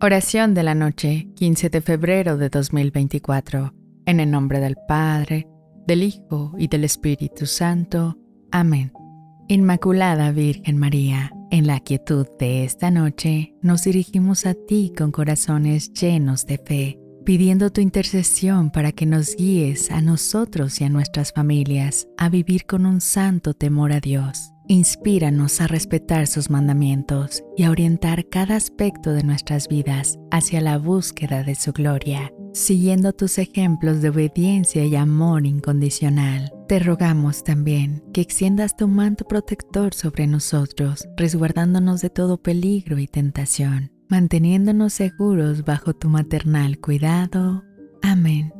Oración de la noche, 15 de febrero de 2024. En el nombre del Padre, del Hijo y del Espíritu Santo. Amén. Inmaculada Virgen María, en la quietud de esta noche nos dirigimos a ti con corazones llenos de fe, pidiendo tu intercesión para que nos guíes a nosotros y a nuestras familias a vivir con un santo temor a Dios Inspíranos a respetar sus mandamientos y a orientar cada aspecto de nuestras vidas hacia la búsqueda de su gloria. Siguiendo tus ejemplos de obediencia y amor incondicional, te rogamos también que extiendas tu manto protector sobre nosotros, resguardándonos de todo peligro y tentación, manteniéndonos seguros bajo tu maternal cuidado. Amén.